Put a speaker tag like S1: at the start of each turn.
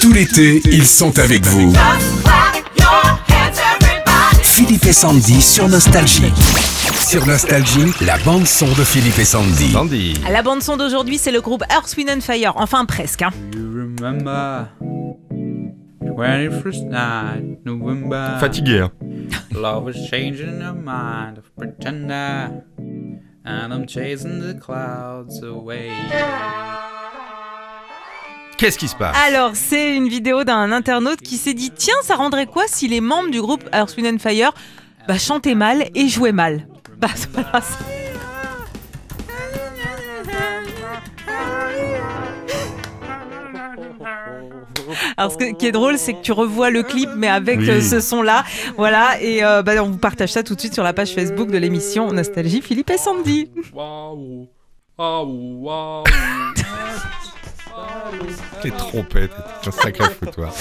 S1: Tout l'été, ils sont avec vous. Philippe et Sandy sur Nostalgie. Sur Nostalgie, la bande son de Philippe et Sandy.
S2: Sandy.
S3: La bande son d'aujourd'hui, c'est le groupe Earth, Wind and Fire. Enfin, presque. hein.
S4: You remember 21st night, November?
S2: Fatigué. hein.
S4: Love is changing the mind of pretender. And I'm chasing the clouds away.
S2: Qu'est-ce qui se passe
S3: Alors, c'est une vidéo d'un internaute qui s'est dit Tiens, ça rendrait quoi si les membres du groupe Earth, Wind and Fire bah, chantaient mal et jouaient mal Bah, voilà, Alors, ce qui est drôle, c'est que tu revois le clip, mais avec
S2: Oui.
S3: euh, ce son-là. Voilà, et euh, bah, on vous partage ça tout de suite sur la page Facebook de l'émission Nostalgie Philippe et Sandy.
S4: Waouh, waouh, waouh.
S2: Les trompettes, un sacré foutoir.